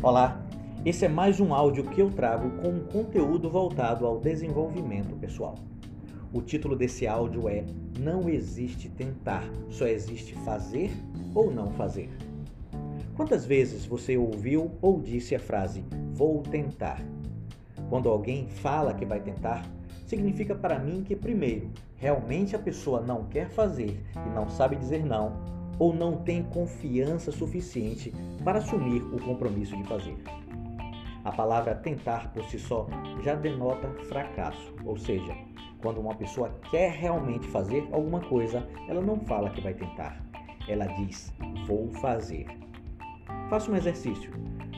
Olá, esse é mais um áudio que eu trago com um conteúdo voltado ao desenvolvimento pessoal. O título desse áudio é Não existe tentar, só existe fazer ou não fazer. Quantas vezes você ouviu ou disse a frase vou tentar? Quando alguém fala que vai tentar, significa para mim que, primeiro, realmente a pessoa não quer fazer e não sabe dizer não, ou não tem confiança suficiente para assumir o compromisso de fazer. A palavra tentar por si só já denota fracasso, ou seja, quando uma pessoa quer realmente fazer alguma coisa, ela não fala que vai tentar, ela diz vou fazer. Faça um exercício.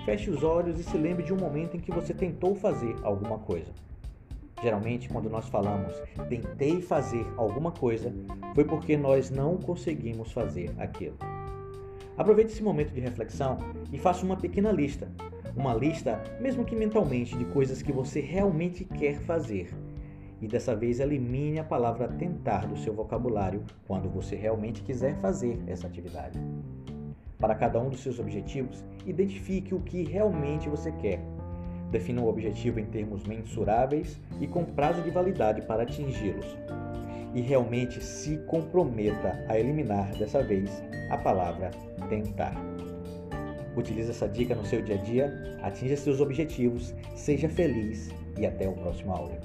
Feche os olhos e se lembre de um momento em que você tentou fazer alguma coisa. Geralmente, quando nós falamos tentei fazer alguma coisa, foi porque nós não conseguimos fazer aquilo. Aproveite esse momento de reflexão e faça uma pequena lista. Uma lista, mesmo que mentalmente, de coisas que você realmente quer fazer. E dessa vez elimine a palavra tentar do seu vocabulário quando você realmente quiser fazer essa atividade. Para cada um dos seus objetivos, identifique o que realmente você quer Defina o objetivo em termos mensuráveis e com prazo de validade para atingi-los. E realmente se comprometa a eliminar dessa vez a palavra tentar. Utilize essa dica no seu dia a dia, atinja seus objetivos, seja feliz e até o próximo áudio.